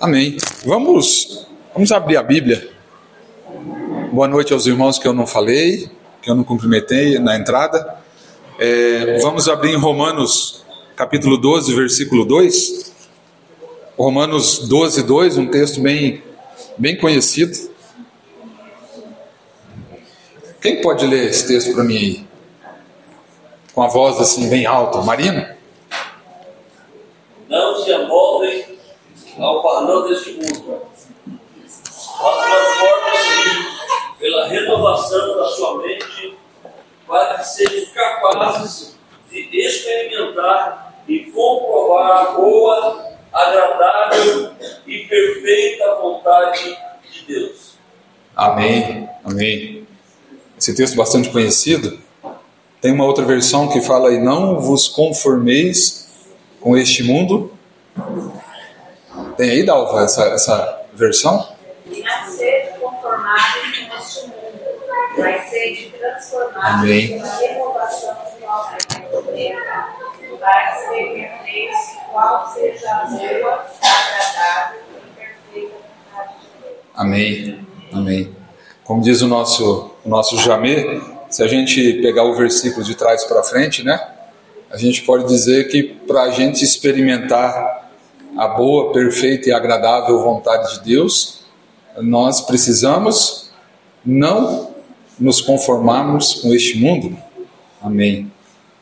Amém. Vamos, vamos abrir a Bíblia. Boa noite aos irmãos que eu não falei, que eu não cumprimentei na entrada. É, vamos abrir em Romanos capítulo 12, versículo 2. Romanos 12, 2, um texto bem, bem conhecido. Quem pode ler esse texto para mim aí? Com a voz assim bem alta. Marina? Não se amoldem ao padrão deste mundo. Transformem-se pela renovação da sua mente para que sejam capazes de experimentar e comprovar a boa, agradável e perfeita vontade de Deus. Amém. Amém. Esse texto bastante conhecido. Tem uma outra versão que fala aí: Não vos conformeis com este mundo, tem aí, Dalva, essa, essa versão? Não ser conformado com este mundo, mas ser transformado pela renovação do para que experimenteis qual seja a boa, agradável e perfeita vontade de Deus. Amém. Amém. Como diz o nosso, o nosso Jamê, se a gente pegar o versículo de trás para frente, né? A gente pode dizer que para a gente experimentar a boa, perfeita e agradável vontade de Deus, nós precisamos não nos conformarmos com este mundo. Amém.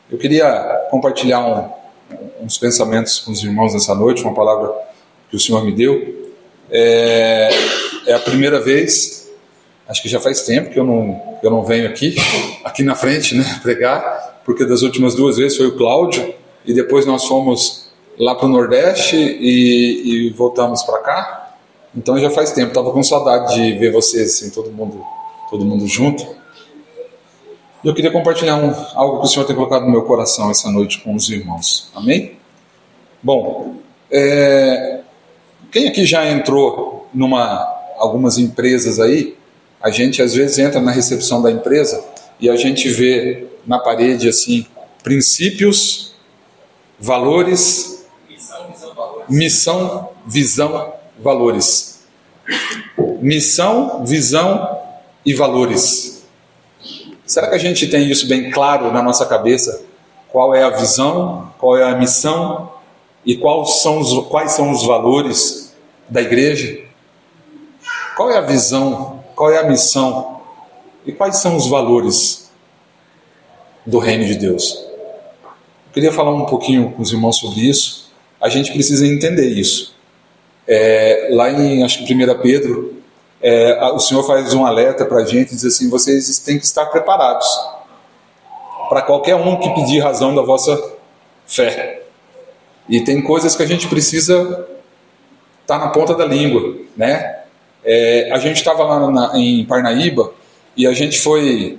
Eu queria compartilhar um, uns pensamentos com os irmãos nessa noite, uma palavra que o Senhor me deu. É, é a primeira vez, acho que já faz tempo que eu não, eu não venho aqui, aqui na frente, né, pregar, porque das últimas duas vezes foi o Cláudio e depois nós fomos lá para o Nordeste e, e voltamos para cá. Então já faz tempo, estava com saudade de ver vocês, assim, todo mundo, todo mundo junto. Eu queria compartilhar um, algo que o Senhor tem colocado no meu coração essa noite com os irmãos. Amém? Bom, é, quem aqui já entrou numa algumas empresas aí? A gente às vezes entra na recepção da empresa e a gente vê na parede assim princípios, valores missão, visão, valores. Missão, visão e valores. Será que a gente tem isso bem claro na nossa cabeça? Qual é a visão, qual é a missão e quais são os, quais são os valores da igreja? Qual é a visão, qual é a missão e quais são os valores do reino de Deus? Eu queria falar um pouquinho com os irmãos sobre isso a gente precisa entender isso. É, lá em, acho que 1 Pedro, é, o Senhor faz um alerta para a gente, diz assim, vocês têm que estar preparados para qualquer um que pedir razão da vossa fé. E tem coisas que a gente precisa estar tá na ponta da língua, né? É, a gente estava lá na, em Parnaíba e a gente foi,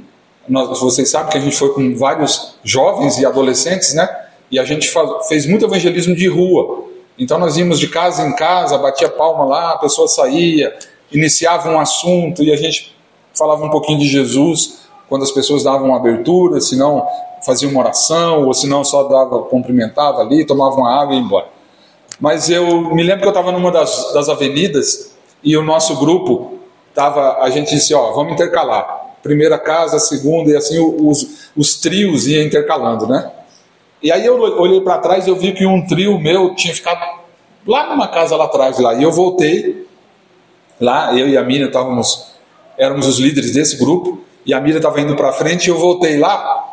nós, vocês sabem que a gente foi com vários jovens e adolescentes, né? E a gente fez muito evangelismo de rua. Então nós íamos de casa em casa, batia palma lá, a pessoa saía, iniciava um assunto e a gente falava um pouquinho de Jesus quando as pessoas davam uma abertura, se não fazia uma oração, ou se não só dava, cumprimentava ali, tomava uma água e ia embora. Mas eu me lembro que eu estava numa das, das avenidas e o nosso grupo tava, a gente disse, ó, vamos intercalar. Primeira casa, segunda, e assim os, os trios iam intercalando, né? E aí eu olhei para trás e eu vi que um trio meu tinha ficado lá numa casa lá atrás lá. E eu voltei lá, eu e a Miriam estávamos, éramos os líderes desse grupo, e a Miriam estava indo para frente e eu voltei lá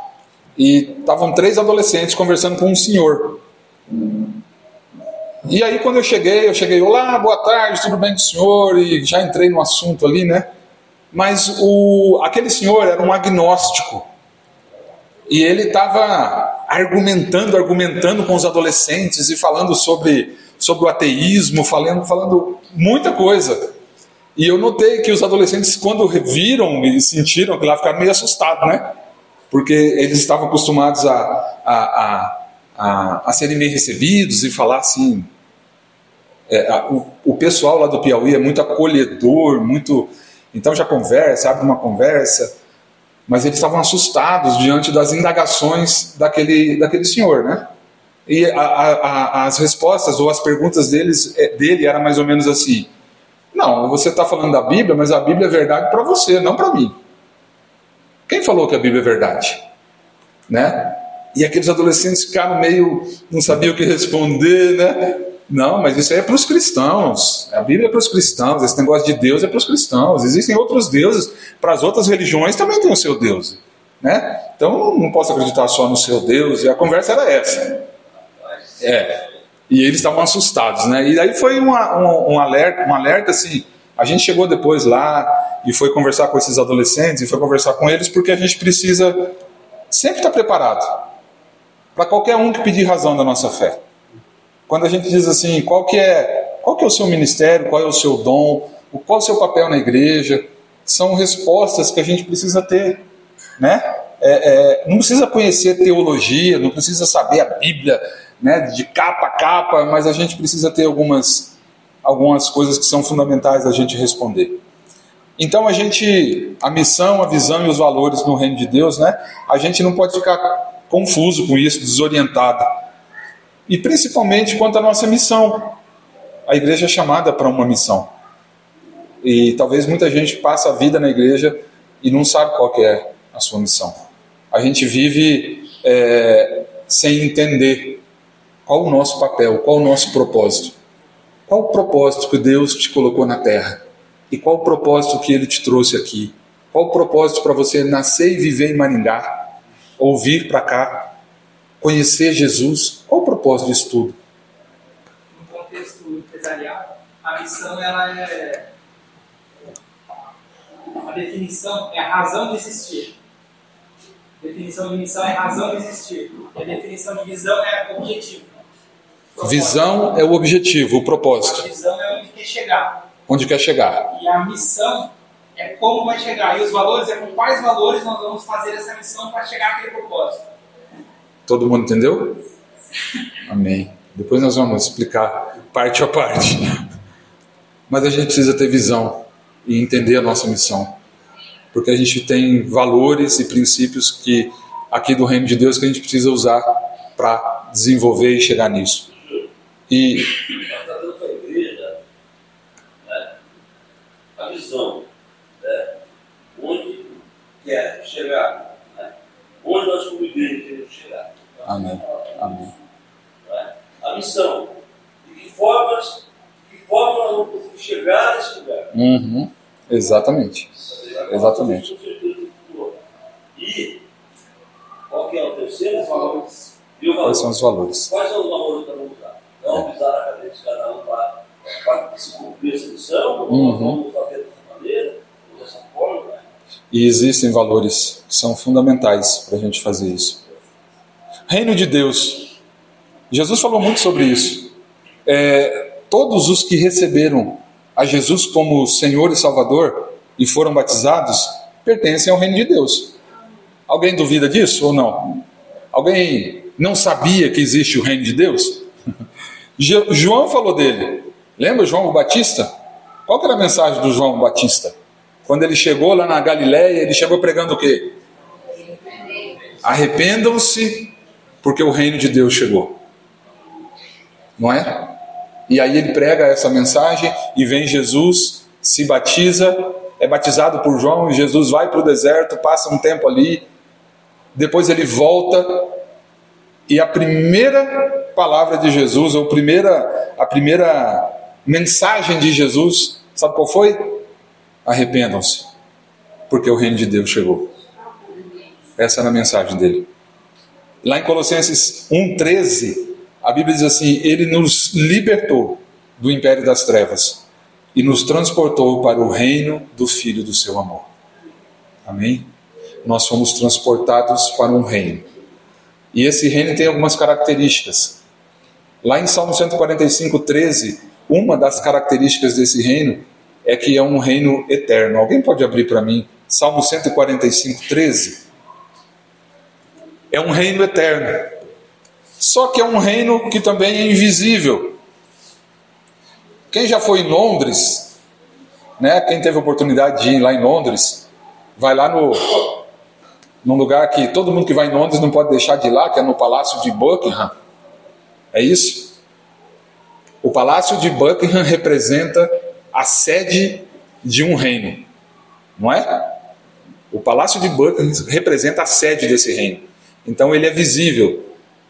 e estavam três adolescentes conversando com um senhor. E aí quando eu cheguei, eu cheguei, olá, boa tarde, tudo bem com o senhor? E já entrei no assunto ali, né? Mas o, aquele senhor era um agnóstico. E ele estava argumentando, argumentando com os adolescentes e falando sobre, sobre o ateísmo, falando, falando muita coisa. E eu notei que os adolescentes, quando viram e sentiram que lá ficaram meio assustados, né? Porque eles estavam acostumados a, a, a, a, a serem bem recebidos e falar assim. É, a, o, o pessoal lá do Piauí é muito acolhedor, muito. Então já conversa, abre uma conversa mas eles estavam assustados diante das indagações daquele, daquele senhor, né? E a, a, a, as respostas ou as perguntas deles, é, dele era mais ou menos assim: Não, você está falando da Bíblia, mas a Bíblia é verdade para você, não para mim. Quem falou que a Bíblia é verdade? Né? E aqueles adolescentes ficaram meio, não sabiam o que responder, né? Não, mas isso aí é para os cristãos. A Bíblia é para os cristãos. Esse negócio de Deus é para os cristãos. Existem outros deuses. Para as outras religiões também tem o seu Deus. Né? Então não posso acreditar só no seu Deus. E a conversa era essa. É. E eles estavam assustados, né? E aí foi uma, um, um, alerta, um alerta assim. A gente chegou depois lá e foi conversar com esses adolescentes e foi conversar com eles porque a gente precisa sempre estar preparado para qualquer um que pedir razão da nossa fé. Quando a gente diz assim, qual que é, qual que é o seu ministério, qual é o seu dom, qual é o seu papel na igreja, são respostas que a gente precisa ter, né? É, é, não precisa conhecer teologia, não precisa saber a Bíblia, né, de capa a capa, mas a gente precisa ter algumas, algumas coisas que são fundamentais a gente responder. Então a gente, a missão, a visão e os valores no reino de Deus, né? A gente não pode ficar confuso com isso, desorientado. E principalmente quanto à nossa missão. A igreja é chamada para uma missão. E talvez muita gente passe a vida na igreja e não sabe qual é a sua missão. A gente vive é, sem entender qual o nosso papel, qual o nosso propósito. Qual o propósito que Deus te colocou na terra? E qual o propósito que Ele te trouxe aqui? Qual o propósito para você nascer e viver em Maringá? Ou vir para cá? Conhecer Jesus? Qual o propósito disso tudo? No contexto empresarial, a missão ela é. A definição é a razão de existir. A definição de missão é a razão de existir. E a definição de visão é o objetivo. Visão é o objetivo, o propósito. A visão é onde quer chegar. Onde quer chegar. E a missão é como vai chegar. E os valores é com quais valores nós vamos fazer essa missão para chegar àquele propósito. Todo mundo entendeu? Amém. Depois nós vamos explicar parte a parte. Mas a gente precisa ter visão e entender a nossa missão. Porque a gente tem valores e princípios que aqui do reino de Deus que a gente precisa usar para desenvolver e chegar nisso. E igreja, né, a visão, né, onde quer chegar, onde nós como igreja queremos chegar. Amém. Amém. Né, a missão, de que formas, de que forma nós vamos conseguir chegar nesse lugar. Uhum. Exatamente. Exatamente. E qual que é o terceiro? Os valores. E o valor. Quais são os valores? Quais são os valores que nós vamos usar? Não pisar na cabeça de cada um para se cumprir essa missão, Uhum. vamos fazer dessa maneira, ou dessa forma. E existem valores que são fundamentais para a gente fazer isso. Reino de Deus. Jesus falou muito sobre isso. É, todos os que receberam a Jesus como Senhor e Salvador e foram batizados pertencem ao reino de Deus. Alguém duvida disso ou não? Alguém não sabia que existe o reino de Deus? João falou dele. Lembra João Batista? Qual era a mensagem do João Batista? Quando ele chegou lá na Galiléia, ele chegou pregando o quê? Arrependam-se, porque o reino de Deus chegou. Não é? E aí ele prega essa mensagem e vem Jesus, se batiza, é batizado por João, e Jesus vai para o deserto, passa um tempo ali, depois ele volta e a primeira palavra de Jesus, ou primeira, a primeira mensagem de Jesus, sabe qual foi? Arrependam-se, porque o reino de Deus chegou. Essa era a mensagem dele. Lá em Colossenses 1,13, a Bíblia diz assim: Ele nos libertou do império das trevas e nos transportou para o reino do Filho do seu amor. Amém? Nós fomos transportados para um reino. E esse reino tem algumas características. Lá em Salmo 145, 13, uma das características desse reino é que é um reino eterno. Alguém pode abrir para mim? Salmo 145, 13. É um reino eterno. Só que é um reino que também é invisível. Quem já foi em Londres, né? Quem teve a oportunidade de ir lá em Londres, vai lá no num lugar que todo mundo que vai em Londres não pode deixar de ir lá, que é no Palácio de Buckingham. É isso? O palácio de Buckingham representa a sede de um reino, não é? O palácio de Buckingham representa a sede desse reino. Então ele é visível.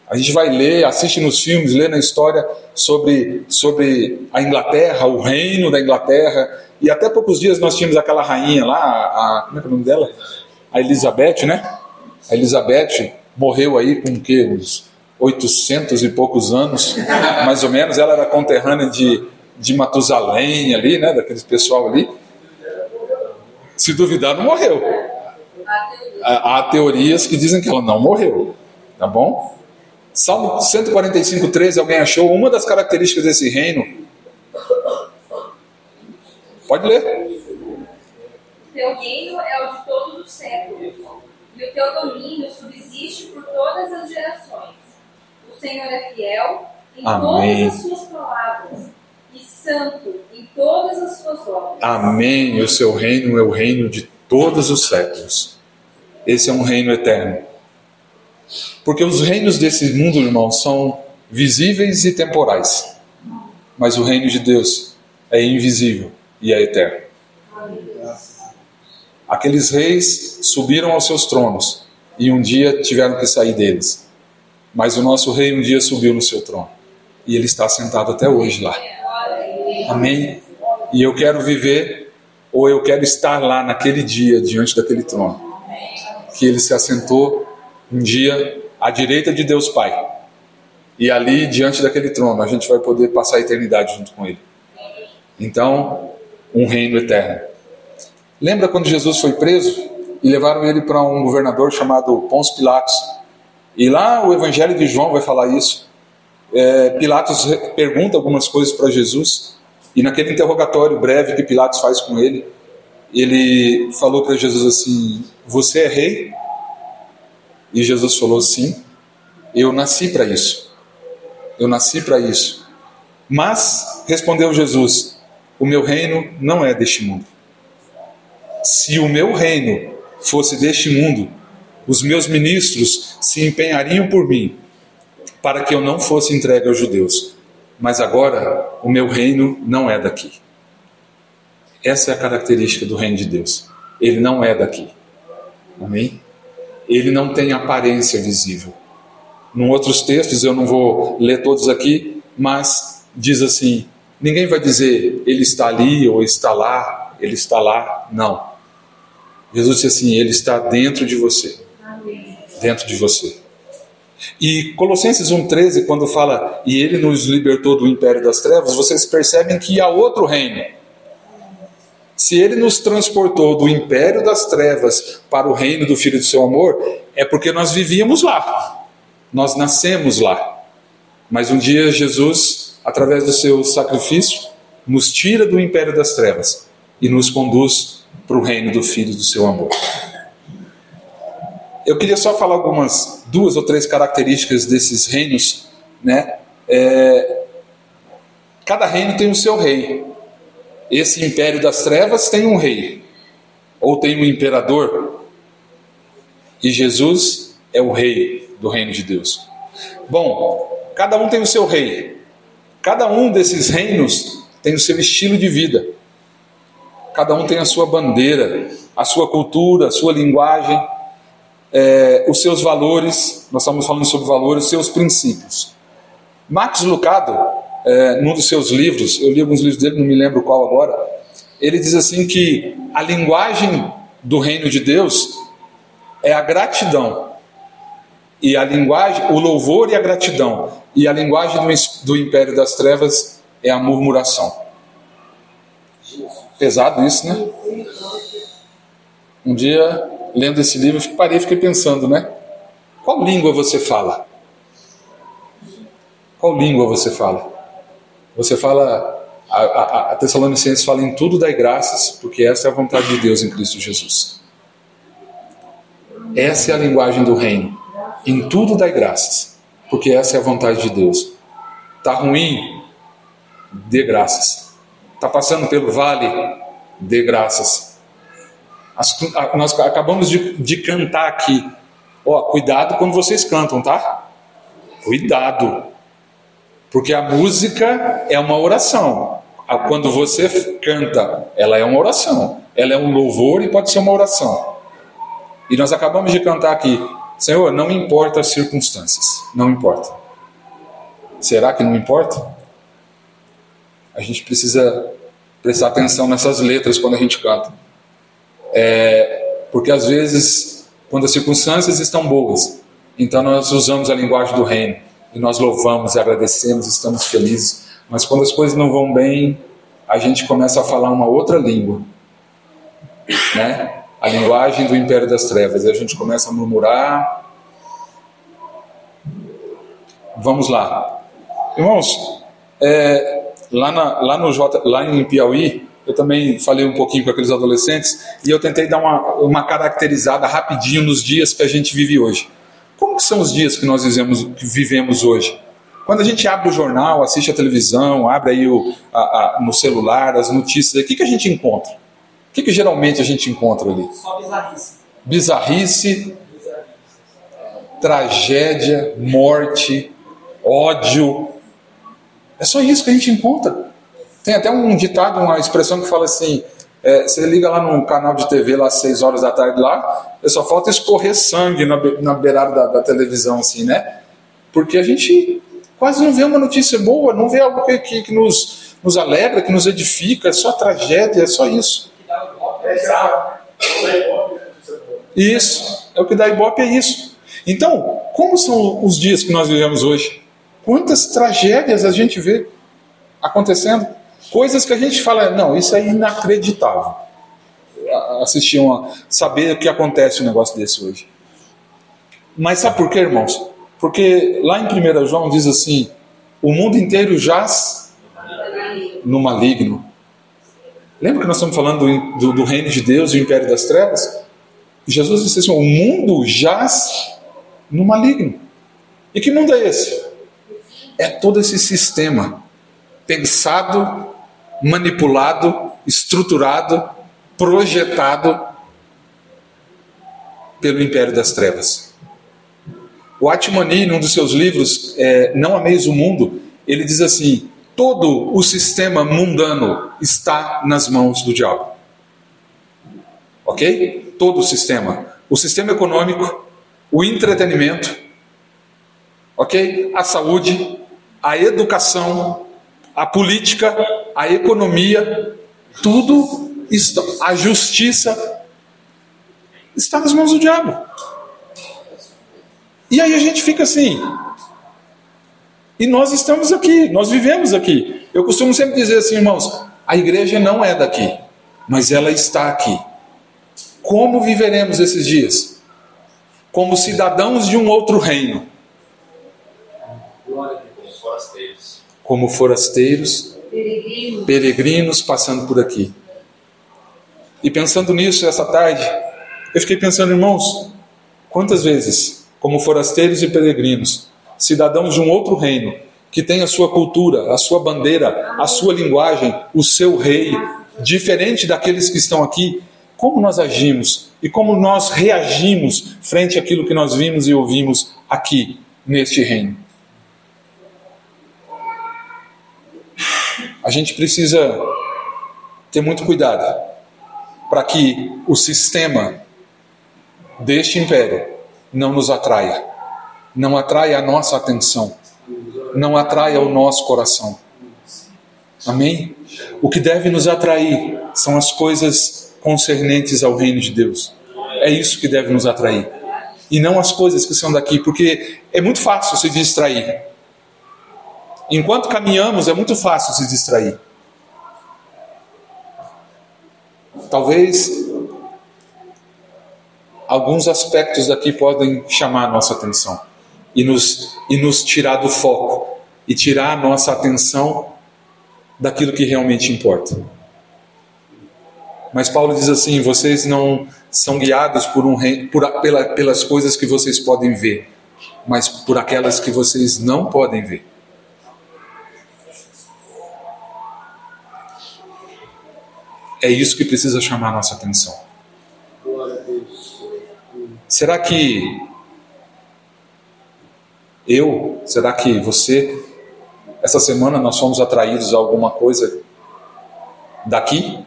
A gente vai ler, assiste nos filmes, lê na história sobre, sobre a Inglaterra, o reino da Inglaterra. E até poucos dias nós tínhamos aquela rainha lá, a, como é, é o nome dela? A Elizabeth, né? A Elizabeth morreu aí com o quê? Uns 800 e poucos anos, mais ou menos. Ela era conterrânea de, de Matusalém ali, né? Daqueles pessoal ali. Se duvidar, não morreu. Há teorias que dizem que ela não morreu, tá bom? Salmo 145, 13, alguém achou uma das características desse reino? Pode ler. Teu reino é o de todos os séculos, e o teu domínio subsiste por todas as gerações. O Senhor é fiel em Amém. todas as suas palavras e santo em todas as suas obras. Amém. O seu reino é o reino de todos os séculos. Esse é um reino eterno. Porque os reinos desse mundo, irmão, são visíveis e temporais. Mas o reino de Deus é invisível e é eterno. Aqueles reis subiram aos seus tronos e um dia tiveram que sair deles. Mas o nosso rei um dia subiu no seu trono e ele está sentado até hoje lá. Amém? E eu quero viver, ou eu quero estar lá naquele dia, diante daquele trono. Que ele se assentou um dia à direita de Deus Pai. E ali, diante daquele trono, a gente vai poder passar a eternidade junto com Ele. Então, um reino eterno. Lembra quando Jesus foi preso e levaram ele para um governador chamado Pôncio Pilatos? E lá o Evangelho de João vai falar isso. É, Pilatos pergunta algumas coisas para Jesus e naquele interrogatório breve que Pilatos faz com ele, ele falou para Jesus assim: Você é rei? E Jesus falou: Sim, eu nasci para isso. Eu nasci para isso. Mas, respondeu Jesus: O meu reino não é deste mundo. Se o meu reino fosse deste mundo, os meus ministros se empenhariam por mim, para que eu não fosse entregue aos judeus. Mas agora o meu reino não é daqui. Essa é a característica do reino de Deus. Ele não é daqui. Amém? ele não tem aparência visível. Em outros textos, eu não vou ler todos aqui, mas diz assim: ninguém vai dizer ele está ali ou está lá, ele está lá. Não. Jesus disse assim: ele está dentro de você. Dentro de você. E Colossenses 1,13, quando fala e ele nos libertou do império das trevas, vocês percebem que há outro reino se ele nos transportou do império das trevas para o reino do Filho do seu amor, é porque nós vivíamos lá, nós nascemos lá. Mas um dia Jesus, através do seu sacrifício, nos tira do império das trevas e nos conduz para o reino do Filho do seu amor. Eu queria só falar algumas, duas ou três características desses reinos, né? É, cada reino tem o seu rei. Esse império das trevas tem um rei, ou tem um imperador, e Jesus é o rei do reino de Deus. Bom, cada um tem o seu rei, cada um desses reinos tem o seu estilo de vida, cada um tem a sua bandeira, a sua cultura, a sua linguagem, é, os seus valores, nós estamos falando sobre valores, os seus princípios. Max Lucado, é, num dos seus livros, eu li alguns livros dele, não me lembro qual agora, ele diz assim que a linguagem do reino de Deus é a gratidão. E a linguagem, o louvor e a gratidão. E a linguagem do, do império das trevas é a murmuração. Pesado isso, né? Um dia, lendo esse livro, parei e fiquei pensando, né? Qual língua você fala? Qual língua você fala? Você fala, a, a, a Tessalonicenses fala em tudo dai graças, porque essa é a vontade de Deus em Cristo Jesus. Essa é a linguagem do reino. Em tudo dai graças, porque essa é a vontade de Deus. Tá ruim? Dê graças. Tá passando pelo vale? Dê graças. As, a, nós acabamos de, de cantar aqui. Ó, cuidado quando vocês cantam, tá? Cuidado. Porque a música é uma oração. Quando você canta, ela é uma oração. Ela é um louvor e pode ser uma oração. E nós acabamos de cantar aqui: Senhor, não importa as circunstâncias. Não importa. Será que não importa? A gente precisa prestar atenção nessas letras quando a gente canta. É, porque às vezes, quando as circunstâncias estão boas, então nós usamos a linguagem do reino e nós louvamos, agradecemos, estamos felizes. Mas quando as coisas não vão bem, a gente começa a falar uma outra língua, né? A linguagem do império das trevas. E a gente começa a murmurar. Vamos lá, irmãos. É, lá, na, lá no J, lá em Piauí, eu também falei um pouquinho com aqueles adolescentes e eu tentei dar uma, uma caracterizada rapidinho nos dias que a gente vive hoje. Como que são os dias que nós vivemos, que vivemos hoje? Quando a gente abre o jornal, assiste a televisão, abre aí o, a, a, no celular as notícias, o que, que a gente encontra? O que, que geralmente a gente encontra ali? Só bizarrice. Bizarrice, tragédia, morte, ódio. É só isso que a gente encontra. Tem até um ditado, uma expressão que fala assim: é, você liga lá num canal de TV lá às 6 horas da tarde lá, só falta escorrer sangue na, na beirada da, da, televisão, assim, né? Porque a gente quase não vê uma notícia boa, não vê algo que, que, que nos, nos alegra, que nos edifica, é só tragédia, é só isso. Isso, é o que dá ibope, é isso. Então, como são os dias que nós vivemos hoje? Quantas tragédias a gente vê acontecendo? Coisas que a gente fala, não, isso é inacreditável. Assistir uma, saber o que acontece um negócio desse hoje. Mas sabe por quê, irmãos? Porque lá em 1 João diz assim: o mundo inteiro jaz no maligno. Lembra que nós estamos falando do, do, reino de Deus e o império das trevas? Jesus disse assim: o mundo jaz no maligno. E que mundo é esse? É todo esse sistema pensado manipulado, estruturado, projetado pelo império das trevas. O Atmani, num dos seus livros, é, Não Ameis o Mundo, ele diz assim: todo o sistema mundano está nas mãos do diabo. Ok? Todo o sistema. O sistema econômico, o entretenimento, ok? A saúde, a educação, a política, a economia, tudo está, a justiça está nas mãos do diabo. E aí a gente fica assim. E nós estamos aqui, nós vivemos aqui. Eu costumo sempre dizer assim, irmãos, a igreja não é daqui, mas ela está aqui. Como viveremos esses dias? Como cidadãos de um outro reino. Como forasteiros peregrinos. peregrinos passando por aqui. E pensando nisso essa tarde, eu fiquei pensando, irmãos, quantas vezes, como forasteiros e peregrinos, cidadãos de um outro reino, que tem a sua cultura, a sua bandeira, a sua linguagem, o seu rei, diferente daqueles que estão aqui, como nós agimos e como nós reagimos frente àquilo que nós vimos e ouvimos aqui neste reino? A gente precisa ter muito cuidado para que o sistema deste império não nos atraia, não atraia a nossa atenção, não atraia o nosso coração. Amém? O que deve nos atrair são as coisas concernentes ao reino de Deus. É isso que deve nos atrair. E não as coisas que são daqui, porque é muito fácil se distrair. Enquanto caminhamos, é muito fácil se distrair. Talvez alguns aspectos daqui podem chamar a nossa atenção e nos, e nos tirar do foco e tirar a nossa atenção daquilo que realmente importa. Mas Paulo diz assim: vocês não são guiados por um por, pela, pelas coisas que vocês podem ver, mas por aquelas que vocês não podem ver. É isso que precisa chamar a nossa atenção. Será que eu, será que você essa semana nós fomos atraídos a alguma coisa daqui?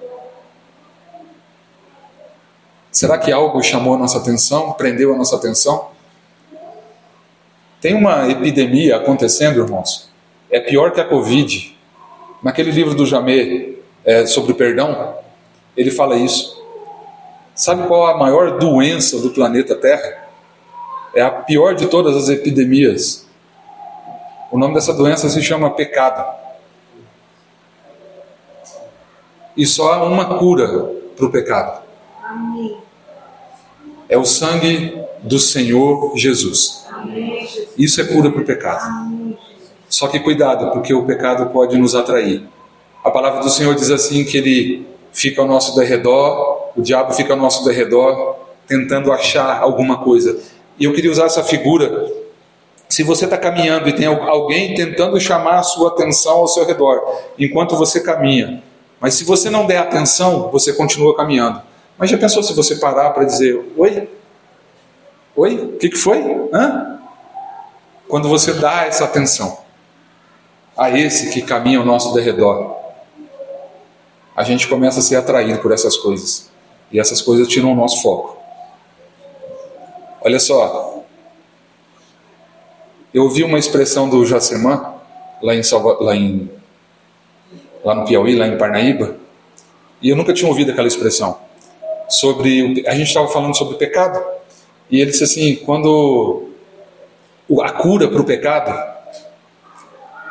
Será que algo chamou a nossa atenção, prendeu a nossa atenção? Tem uma epidemia acontecendo, irmãos. É pior que a Covid. Naquele livro do Jamé é, sobre perdão, ele fala isso. Sabe qual a maior doença do planeta Terra? É a pior de todas as epidemias. O nome dessa doença se chama pecado. E só há uma cura para o pecado. É o sangue do Senhor Jesus. Isso é cura para o pecado. Só que cuidado, porque o pecado pode nos atrair. A palavra do Senhor diz assim que ele fica ao nosso derredor, o diabo fica ao nosso derredor, tentando achar alguma coisa. E eu queria usar essa figura. Se você está caminhando e tem alguém tentando chamar a sua atenção ao seu redor, enquanto você caminha, mas se você não der atenção, você continua caminhando. Mas já pensou se você parar para dizer: Oi? Oi? O que, que foi? Hã? Quando você dá essa atenção a esse que caminha ao nosso derredor, a gente começa a ser atraído por essas coisas. E essas coisas tiram o nosso foco. Olha só. Eu ouvi uma expressão do Jacemã, lá em, Salva, lá em lá no Piauí, lá em Parnaíba, e eu nunca tinha ouvido aquela expressão. Sobre a gente estava falando sobre pecado, e ele disse assim, quando a cura para o pecado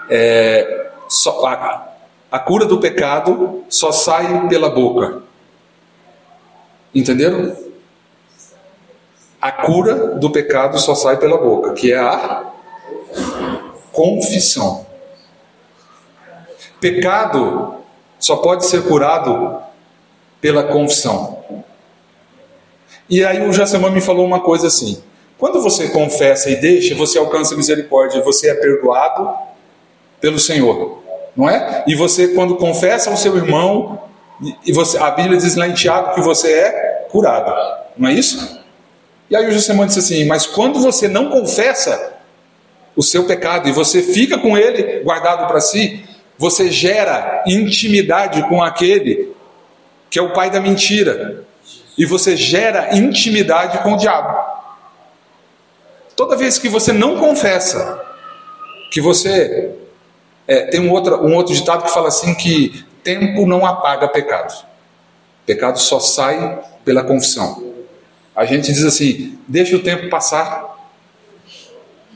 é só, a, a cura do pecado só sai pela boca. Entenderam? A cura do pecado só sai pela boca, que é a confissão. Pecado só pode ser curado pela confissão. E aí o Jassamã me falou uma coisa assim: quando você confessa e deixa, você alcança misericórdia, você é perdoado pelo Senhor não é? E você, quando confessa ao seu irmão, e você, a Bíblia diz lá em Tiago que você é curado, não é isso? E aí o Josemã disse assim: Mas quando você não confessa o seu pecado e você fica com ele guardado para si, você gera intimidade com aquele que é o pai da mentira, e você gera intimidade com o diabo. Toda vez que você não confessa que você é, tem um outro, um outro ditado que fala assim que tempo não apaga pecado. Pecado só sai pela confissão. A gente diz assim, deixa o tempo passar.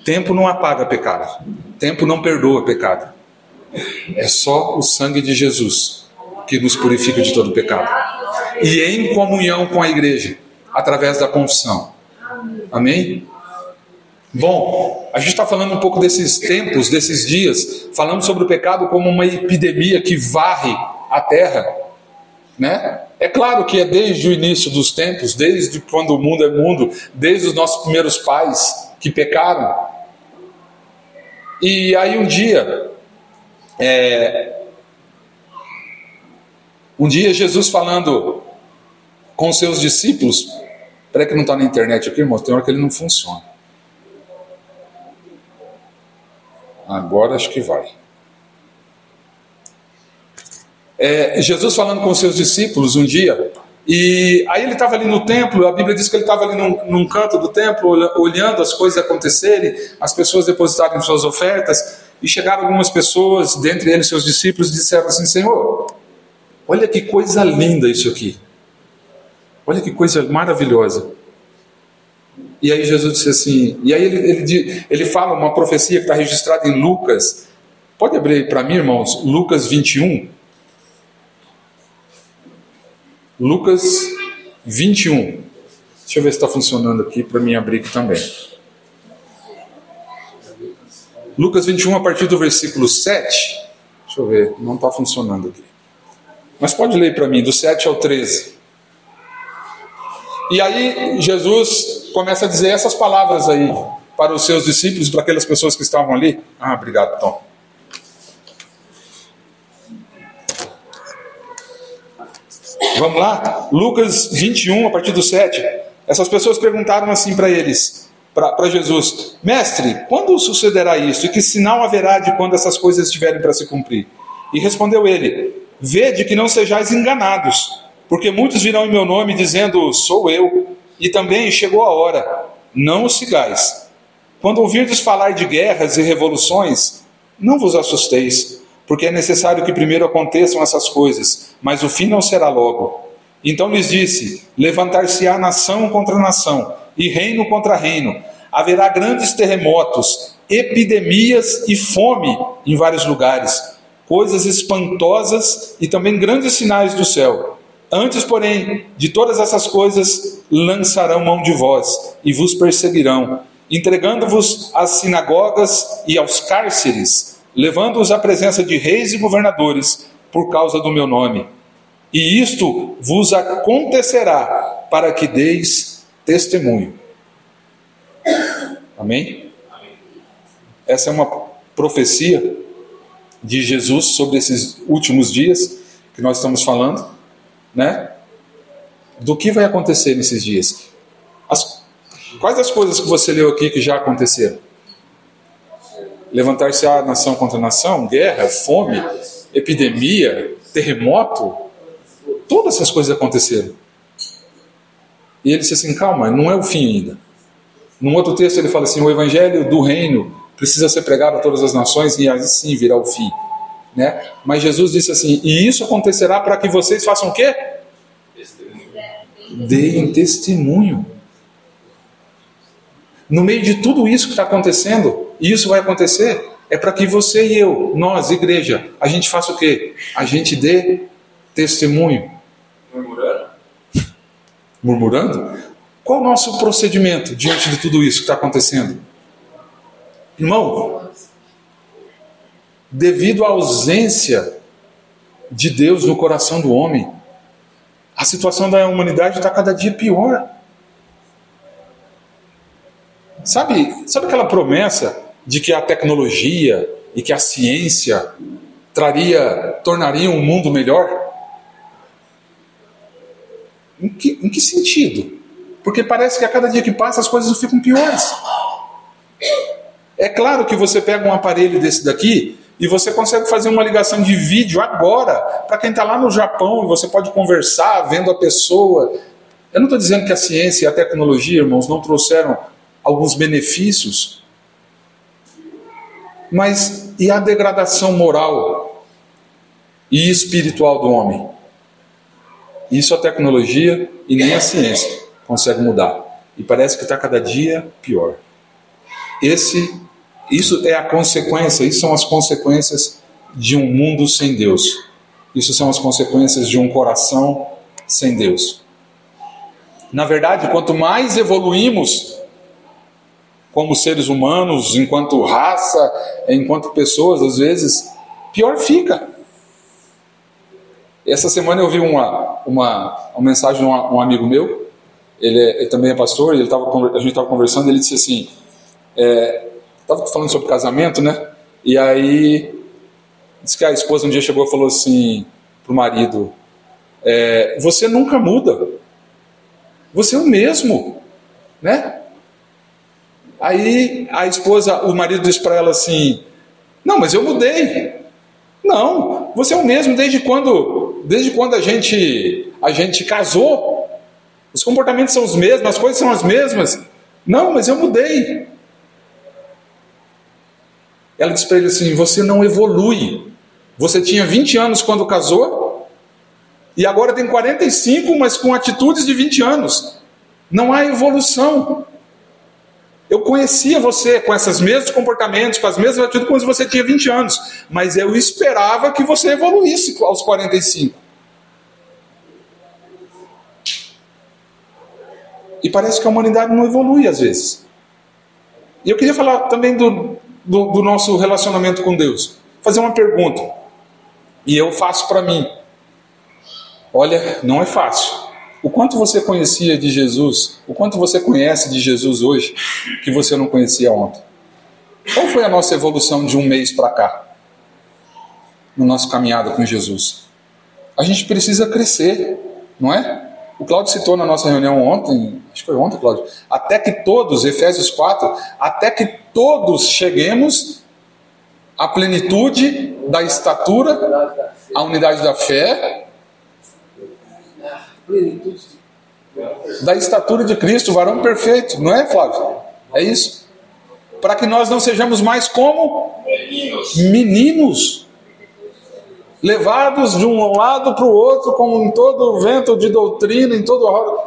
Tempo não apaga pecado. Tempo não perdoa pecado. É só o sangue de Jesus que nos purifica de todo pecado. E em comunhão com a igreja, através da confissão. Amém? Bom, a gente está falando um pouco desses tempos, desses dias, falando sobre o pecado como uma epidemia que varre a terra, né? É claro que é desde o início dos tempos, desde quando o mundo é mundo, desde os nossos primeiros pais que pecaram. E aí um dia, é, um dia Jesus falando com seus discípulos, peraí que não está na internet aqui, irmão, tem hora que ele não funciona. Agora acho que vai. É, Jesus falando com seus discípulos um dia, e aí ele estava ali no templo, a Bíblia diz que ele estava ali num, num, canto do templo, olhando as coisas acontecerem, as pessoas depositarem suas ofertas, e chegaram algumas pessoas, dentre eles seus discípulos, e disseram assim: Senhor, olha que coisa linda isso aqui, olha que coisa maravilhosa. E aí Jesus disse assim, e aí ele, ele, ele fala uma profecia que está registrada em Lucas. Pode abrir para mim, irmãos, Lucas 21. Lucas 21. Deixa eu ver se está funcionando aqui para mim abrir aqui também. Lucas 21, a partir do versículo 7. Deixa eu ver, não está funcionando aqui. Mas pode ler para mim, do 7 ao 13. E aí Jesus começa a dizer essas palavras aí para os seus discípulos, para aquelas pessoas que estavam ali. Ah, obrigado, Tom. Vamos lá? Lucas 21, a partir do 7. Essas pessoas perguntaram assim para eles: para Jesus: Mestre, quando sucederá isso? E que sinal haverá de quando essas coisas estiverem para se cumprir? E respondeu ele: Vede que não sejais enganados, porque muitos virão em meu nome dizendo: Sou eu, e também chegou a hora. Não os sigais. Quando ouvirdes falar de guerras e revoluções, não vos assusteis, porque é necessário que primeiro aconteçam essas coisas, mas o fim não será logo. Então lhes disse: Levantar-se-á nação contra nação, e reino contra reino. Haverá grandes terremotos, epidemias e fome em vários lugares, coisas espantosas e também grandes sinais do céu. Antes, porém, de todas essas coisas, lançarão mão de vós e vos perseguirão, entregando-vos às sinagogas e aos cárceres, levando-os à presença de reis e governadores por causa do meu nome. E isto vos acontecerá para que deis testemunho. Amém? Essa é uma profecia de Jesus sobre esses últimos dias que nós estamos falando, né? Do que vai acontecer nesses dias? As, quais as coisas que você leu aqui que já aconteceram? Levantar-se a nação contra nação, guerra, fome, epidemia, terremoto, todas essas coisas aconteceram. E ele disse assim: calma, não é o fim ainda. Num outro texto ele fala assim: o evangelho do reino precisa ser pregado a todas as nações e assim virá o fim. Né? Mas Jesus disse assim: e isso acontecerá para que vocês façam o quê? Deem testemunho. No meio de tudo isso que está acontecendo, e isso vai acontecer, é para que você e eu, nós, igreja, a gente faça o quê? A gente dê testemunho. Murmurando? Murmurando? Qual o nosso procedimento diante de tudo isso que está acontecendo? Irmão, devido à ausência de Deus no coração do homem, a situação da humanidade está cada dia pior. Sabe, sabe aquela promessa de que a tecnologia e que a ciência traria, tornaria um mundo melhor? Em que, em que sentido? Porque parece que a cada dia que passa as coisas ficam piores. É claro que você pega um aparelho desse daqui e você consegue fazer uma ligação de vídeo agora para quem está lá no Japão e você pode conversar vendo a pessoa. Eu não estou dizendo que a ciência e a tecnologia, irmãos, não trouxeram alguns benefícios, mas e a degradação moral e espiritual do homem? Isso a tecnologia e nem a ciência consegue mudar. E parece que está cada dia pior. Esse, isso é a consequência, isso são as consequências de um mundo sem Deus. Isso são as consequências de um coração sem Deus. Na verdade, quanto mais evoluímos como seres humanos, enquanto raça, enquanto pessoas, às vezes, pior fica. Essa semana eu vi uma, uma, uma mensagem de um, um amigo meu, ele, é, ele, também é pastor, ele tava, a gente estava conversando, ele disse assim, estava é, falando sobre casamento, né? E aí, disse que a esposa um dia chegou e falou assim para o marido, é, você nunca muda, você é o mesmo, né? Aí a esposa, o marido disse para ela assim, não, mas eu mudei. Não, você é o mesmo desde quando, desde quando a gente, a gente casou. Os comportamentos são os mesmos, as coisas são as mesmas. Não, mas eu mudei. Ela disse para ele assim: Você não evolui. Você tinha 20 anos quando casou, e agora tem 45, mas com atitudes de 20 anos. Não há evolução. Eu conhecia você com esses mesmos comportamentos, com as mesmas atitudes quando você tinha 20 anos, mas eu esperava que você evoluísse aos 45. E parece que a humanidade não evolui às vezes. E eu queria falar também do, do, do nosso relacionamento com Deus. Fazer uma pergunta. E eu faço para mim. Olha, não é fácil. O quanto você conhecia de Jesus, o quanto você conhece de Jesus hoje, que você não conhecia ontem? Qual foi a nossa evolução de um mês para cá? No nosso caminhada com Jesus? A gente precisa crescer, não é? O Cláudio citou na nossa reunião ontem, acho que foi ontem, Cláudio, até que todos, Efésios 4, até que todos cheguemos à plenitude da estatura, à unidade da fé, da estatura de Cristo, varão perfeito, não é, Flávio? É isso. Para que nós não sejamos mais como meninos. meninos levados de um lado para o outro, como em todo vento de doutrina, em todo roda.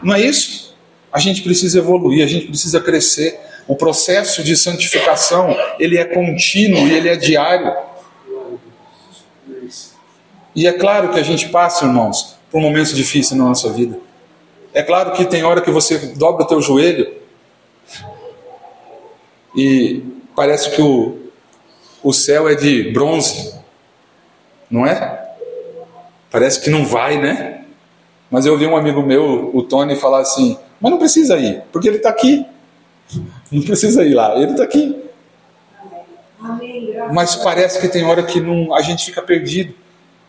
Não é isso? A gente precisa evoluir, a gente precisa crescer. O processo de santificação, ele é contínuo e ele é diário. E é claro que a gente passa, irmãos, por momentos difíceis na nossa vida. É claro que tem hora que você dobra o teu joelho e parece que o, o céu é de bronze não é? Parece que não vai, né? Mas eu vi um amigo meu, o Tony, falar assim: mas não precisa ir, porque ele está aqui. Não precisa ir lá, ele está aqui. Mas parece que tem hora que não, a gente fica perdido.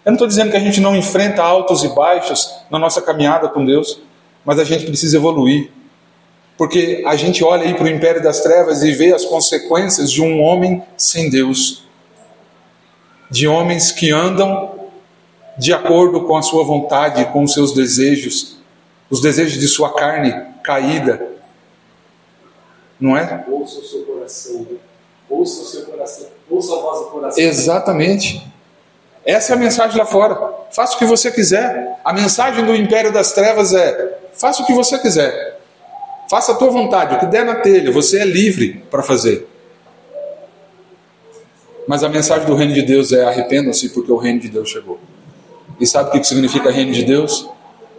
Eu não estou dizendo que a gente não enfrenta altos e baixos na nossa caminhada com Deus, mas a gente precisa evoluir. Porque a gente olha aí para o império das trevas e vê as consequências de um homem sem Deus de homens que andam de acordo com a sua vontade, com os seus desejos, os desejos de sua carne caída. Não é? Ouça o seu coração. Ouça o seu coração. Ouça a voz do coração. Exatamente. Essa é a mensagem lá fora. Faça o que você quiser. A mensagem do império das trevas é: faça o que você quiser. Faça a tua vontade, o que der na telha, você é livre para fazer. Mas a mensagem do reino de Deus é arrependam-se porque o reino de Deus chegou. E sabe o que significa reino de Deus?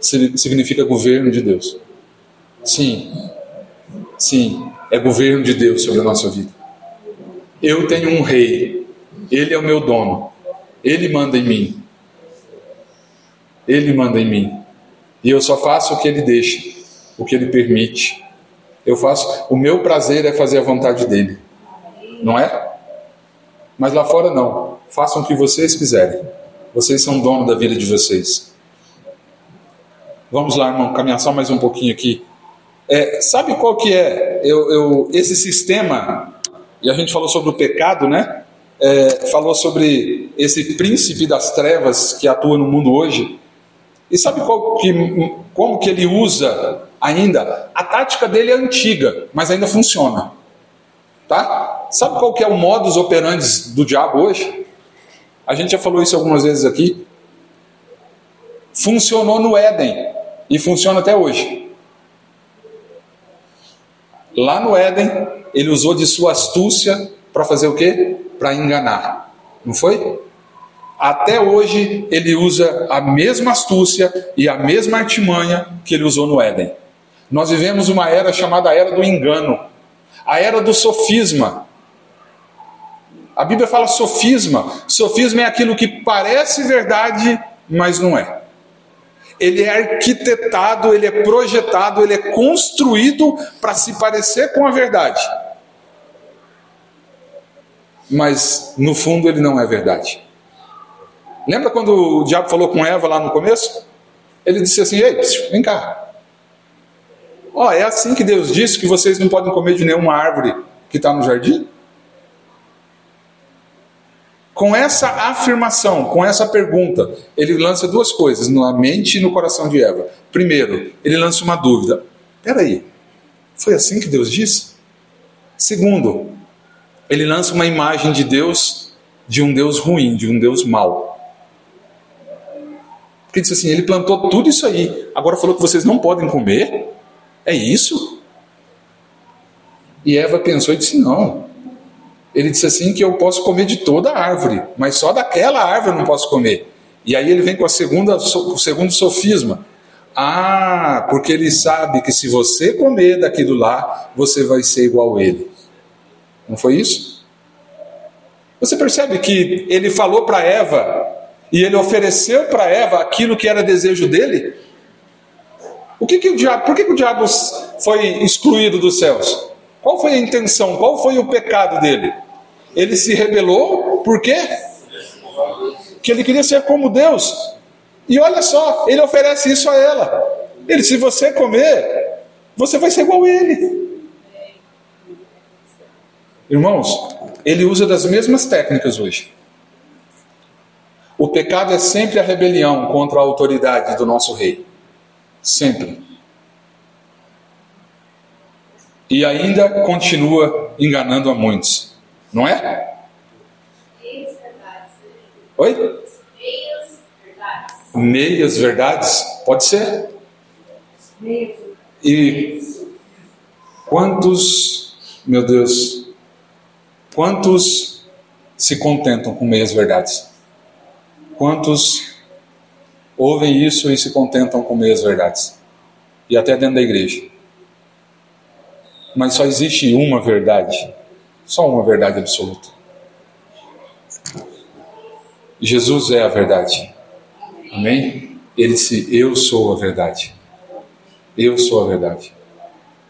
Significa governo de Deus. Sim, sim, é governo de Deus sobre a nossa vida. Eu tenho um rei, ele é o meu dono, ele manda em mim. Ele manda em mim. E eu só faço o que ele deixa, o que ele permite. Eu faço, o meu prazer é fazer a vontade dele. Não é? Mas lá fora não. Façam o que vocês quiserem. Vocês são dono da vida de vocês. Vamos lá, irmão, caminhar só mais um pouquinho aqui. É, sabe qual que é eu, eu, esse sistema? E a gente falou sobre o pecado, né? É, falou sobre esse príncipe das trevas que atua no mundo hoje. E sabe que, como que ele usa ainda? A tática dele é antiga, mas ainda funciona. Tá? Sabe qual que é o modus operandi do diabo hoje? A gente já falou isso algumas vezes aqui. Funcionou no Éden e funciona até hoje. Lá no Éden, ele usou de sua astúcia para fazer o quê? Para enganar. Não foi? Até hoje ele usa a mesma astúcia e a mesma artimanha que ele usou no Éden. Nós vivemos uma era chamada era do engano a era do sofisma. A Bíblia fala sofisma. Sofisma é aquilo que parece verdade, mas não é. Ele é arquitetado, ele é projetado, ele é construído para se parecer com a verdade. Mas no fundo ele não é verdade. Lembra quando o diabo falou com Eva lá no começo? Ele disse assim: Ei, vem cá, Ó, oh, é assim que Deus disse que vocês não podem comer de nenhuma árvore que está no jardim? Com essa afirmação, com essa pergunta, ele lança duas coisas na mente e no coração de Eva. Primeiro, ele lança uma dúvida: peraí, foi assim que Deus disse? Segundo, ele lança uma imagem de Deus, de um Deus ruim, de um Deus mau. Porque disse assim: ele plantou tudo isso aí, agora falou que vocês não podem comer? É isso? E Eva pensou e disse: Não. Ele disse assim: que eu posso comer de toda a árvore, mas só daquela árvore eu não posso comer. E aí ele vem com a segunda, o segundo sofisma. Ah, porque ele sabe que se você comer daquilo lá, você vai ser igual a ele. Não foi isso? Você percebe que ele falou para Eva e ele ofereceu para Eva aquilo que era desejo dele? O que, que o diabo, por que, que o diabo foi excluído dos céus? Qual foi a intenção? Qual foi o pecado dele? Ele se rebelou, por quê? Que ele queria ser como Deus. E olha só, ele oferece isso a ela. Ele, se você comer, você vai ser igual a ele. Irmãos, ele usa das mesmas técnicas hoje. O pecado é sempre a rebelião contra a autoridade do nosso rei. Sempre. E ainda continua enganando a muitos. Não é? Oi? Meias verdades. Meias verdades? Pode ser. E quantos, meu Deus, quantos se contentam com meias verdades? Quantos ouvem isso e se contentam com meias verdades? E até dentro da igreja. Mas só existe uma verdade, só uma verdade absoluta. Jesus é a verdade. Amém? Ele disse: Eu sou a verdade. Eu sou a verdade.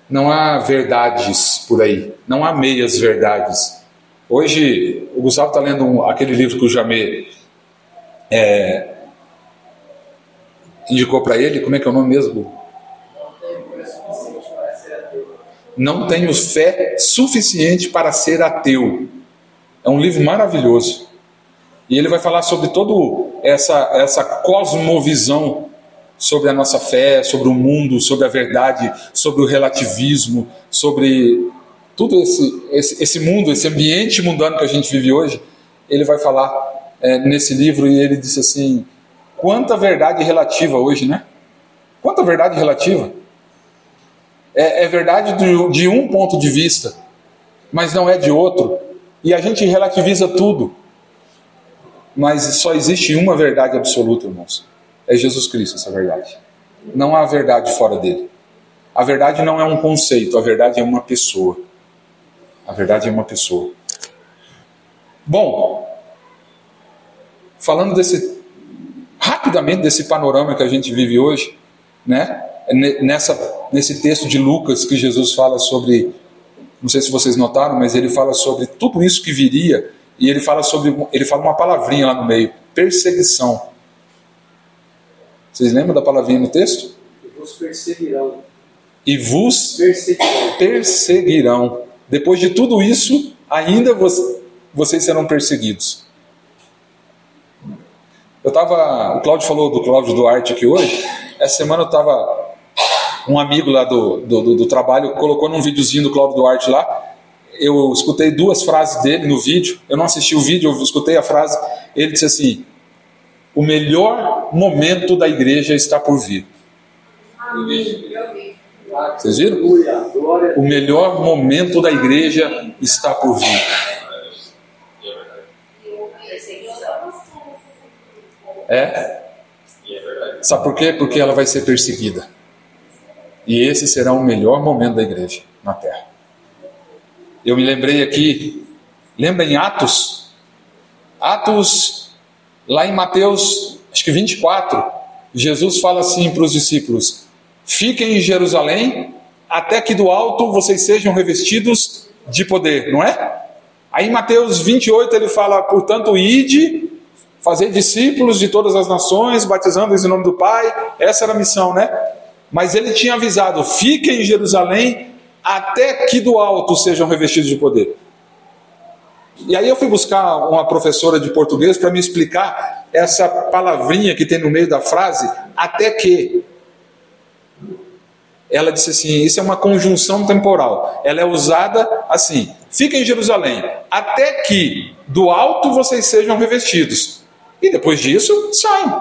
Não há verdades por aí. Não há meias verdades. Hoje, o Gustavo está lendo um, aquele livro que o Jamê é, indicou para ele. Como é que é o nome mesmo? Não tenho fé suficiente para ser ateu. É um livro maravilhoso. E ele vai falar sobre toda essa, essa cosmovisão sobre a nossa fé, sobre o mundo, sobre a verdade, sobre o relativismo, sobre tudo esse, esse, esse mundo, esse ambiente mundano que a gente vive hoje. Ele vai falar é, nesse livro e ele disse assim: quanta verdade relativa hoje, né? Quanta verdade relativa. É, é verdade de, de um ponto de vista, mas não é de outro. E a gente relativiza tudo. Mas só existe uma verdade absoluta, irmãos. É Jesus Cristo, essa verdade. Não há verdade fora dele. A verdade não é um conceito, a verdade é uma pessoa. A verdade é uma pessoa. Bom, falando desse rapidamente desse panorama que a gente vive hoje, né? Nessa, nesse texto de Lucas que Jesus fala sobre, não sei se vocês notaram, mas ele fala sobre tudo isso que viria e ele fala sobre, ele fala uma palavrinha lá no meio, perseguição. Vocês lembram da palavrinha no texto? E vos perseguirão. E vos perseguirão. perseguirão. Depois de tudo isso, ainda vocês serão perseguidos. Eu estava, o Cláudio falou do Cláudio Duarte aqui hoje. Essa semana eu estava, um amigo lá do, do, do, trabalho colocou num videozinho do Cláudio Duarte lá eu escutei duas frases dele no vídeo. Eu não assisti o vídeo, eu escutei a frase. Ele disse assim: O melhor momento da igreja está por vir. Vocês viram? O melhor momento da igreja está por vir. É? Sabe por quê? Porque ela vai ser perseguida. E esse será o melhor momento da igreja na terra. Eu me lembrei aqui, lembra em Atos? Atos, lá em Mateus, acho que 24, Jesus fala assim para os discípulos: Fiquem em Jerusalém, até que do alto vocês sejam revestidos de poder, não é? Aí em Mateus 28 ele fala: Portanto, ide, fazer discípulos de todas as nações, batizando-os em nome do Pai. Essa era a missão, né? Mas ele tinha avisado: Fiquem em Jerusalém, até que do alto sejam revestidos de poder. E aí eu fui buscar uma professora de português para me explicar essa palavrinha que tem no meio da frase, até que. Ela disse assim: isso é uma conjunção temporal. Ela é usada assim: fica em Jerusalém, até que do alto vocês sejam revestidos. E depois disso, saem.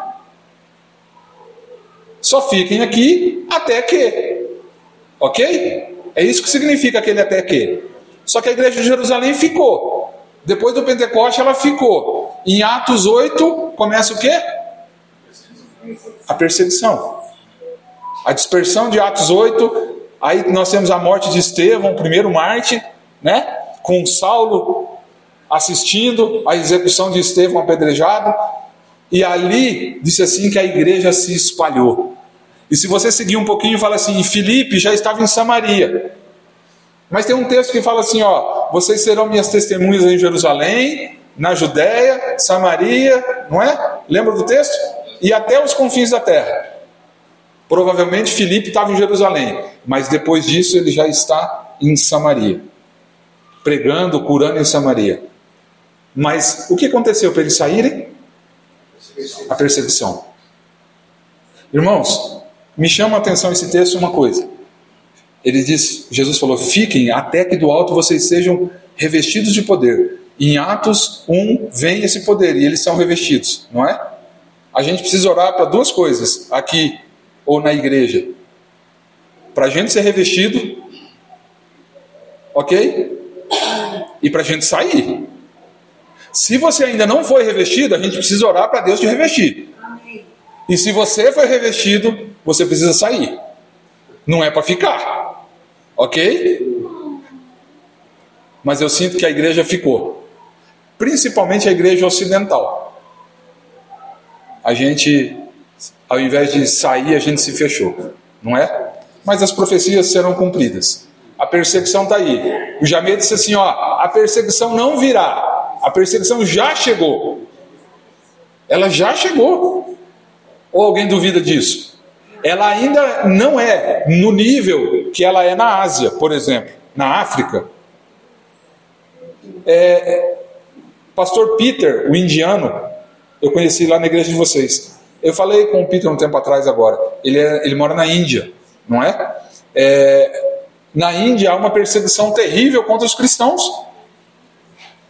Só fiquem aqui até que. Ok? É isso que significa aquele até que. Só que a igreja de Jerusalém ficou. Depois do Pentecoste ela ficou. Em Atos 8 começa o quê? A perseguição. A dispersão de Atos 8. Aí nós temos a morte de Estevão, primeiro Marte, né? Com Saulo assistindo a execução de Estevão apedrejado. E ali disse assim que a igreja se espalhou. E se você seguir um pouquinho, fala assim: Filipe já estava em Samaria. Mas tem um texto que fala assim: ó, vocês serão minhas testemunhas em Jerusalém, na Judéia, Samaria, não é? Lembra do texto? E até os confins da terra. Provavelmente Filipe estava em Jerusalém, mas depois disso ele já está em Samaria, pregando, curando em Samaria. Mas o que aconteceu para eles saírem? A perseguição. Irmãos, me chama a atenção esse texto uma coisa. Ele diz, Jesus falou: "Fiquem até que do alto vocês sejam revestidos de poder". Em Atos 1 vem esse poder e eles são revestidos, não é? A gente precisa orar para duas coisas aqui ou na igreja. Para a gente ser revestido, ok? E para a gente sair. Se você ainda não foi revestido, a gente precisa orar para Deus te revestir. E se você foi revestido, você precisa sair. Não é para ficar. Ok? Mas eu sinto que a igreja ficou. Principalmente a igreja ocidental. A gente, ao invés de sair, a gente se fechou. Não é? Mas as profecias serão cumpridas. A perseguição está aí. O Jamé disse assim: ó, a perseguição não virá. A perseguição já chegou. Ela já chegou. Ou alguém duvida disso? Ela ainda não é no nível que ela é na Ásia, por exemplo, na África. É, Pastor Peter, o indiano, eu conheci lá na igreja de vocês. Eu falei com o Peter um tempo atrás agora. Ele, é, ele mora na Índia, não é? é? Na Índia há uma perseguição terrível contra os cristãos.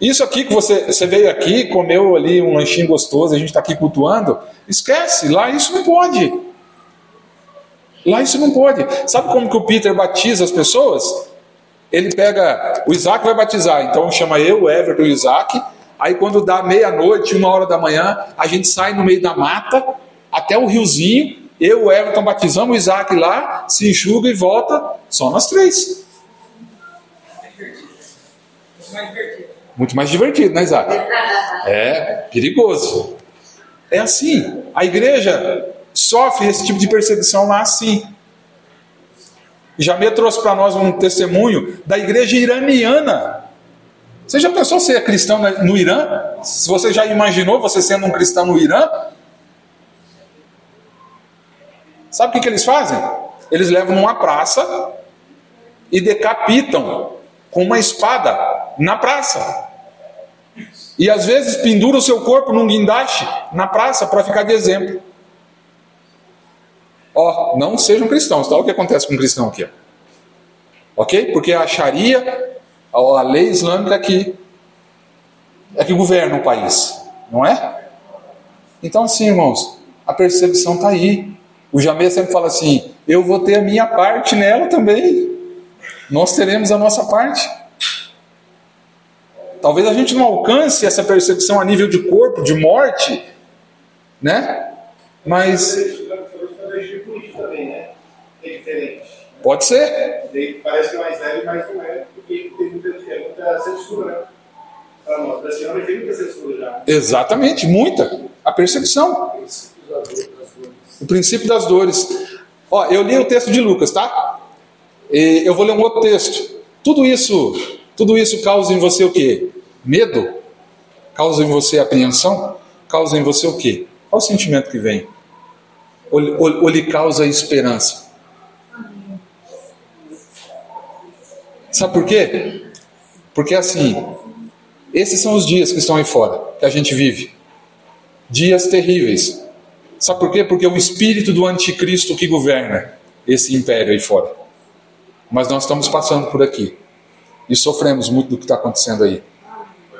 Isso aqui que você, você veio aqui, comeu ali um lanchinho gostoso, a gente está aqui cultuando, esquece, lá isso não pode. Lá isso não pode. Sabe como que o Peter batiza as pessoas? Ele pega, o Isaac vai batizar, então chama eu, o Everton e o Isaac. Aí quando dá meia-noite, uma hora da manhã, a gente sai no meio da mata, até o riozinho, eu o Everton batizamos o Isaac lá, se enxuga e volta, só nós três. Mais divertido. Muito mais divertido, né, Isaac? É perigoso. É assim. A igreja sofre esse tipo de perseguição lá assim. Jamê trouxe para nós um testemunho da igreja iraniana. Você já pensou ser cristão no Irã? Se você já imaginou você sendo um cristão no Irã? Sabe o que, que eles fazem? Eles levam numa praça e decapitam com uma espada na praça. E às vezes pendura o seu corpo num guindaste na praça para ficar de exemplo. Ó, não sejam cristãos, tá? O que acontece com um cristão aqui? Ó. Ok? Porque a Sharia, a lei islâmica que é que governa o país, não é? Então, sim, irmãos, a percepção está aí. O Jamé sempre fala assim: eu vou ter a minha parte nela também. Nós teremos a nossa parte. Talvez a gente não alcance essa percepção a nível de corpo, de morte, né? Mas. Pode ser. Parece que é mais leve, mas não é, porque tem muita, é muita censura, né? Para nós, brasileiros, tem muita censura já. Exatamente, muita. A percepção. O princípio das dores. Ó, eu li o texto de Lucas, tá? E eu vou ler um outro texto. Tudo isso, tudo isso causa em você o quê? Medo? Causa em você apreensão? Causa em você o quê? Qual o sentimento que vem? Ou, ou, ou lhe causa esperança? Sabe por quê? Porque assim, esses são os dias que estão aí fora, que a gente vive. Dias terríveis. Sabe por quê? Porque é o espírito do anticristo que governa esse império aí fora. Mas nós estamos passando por aqui. E sofremos muito do que está acontecendo aí.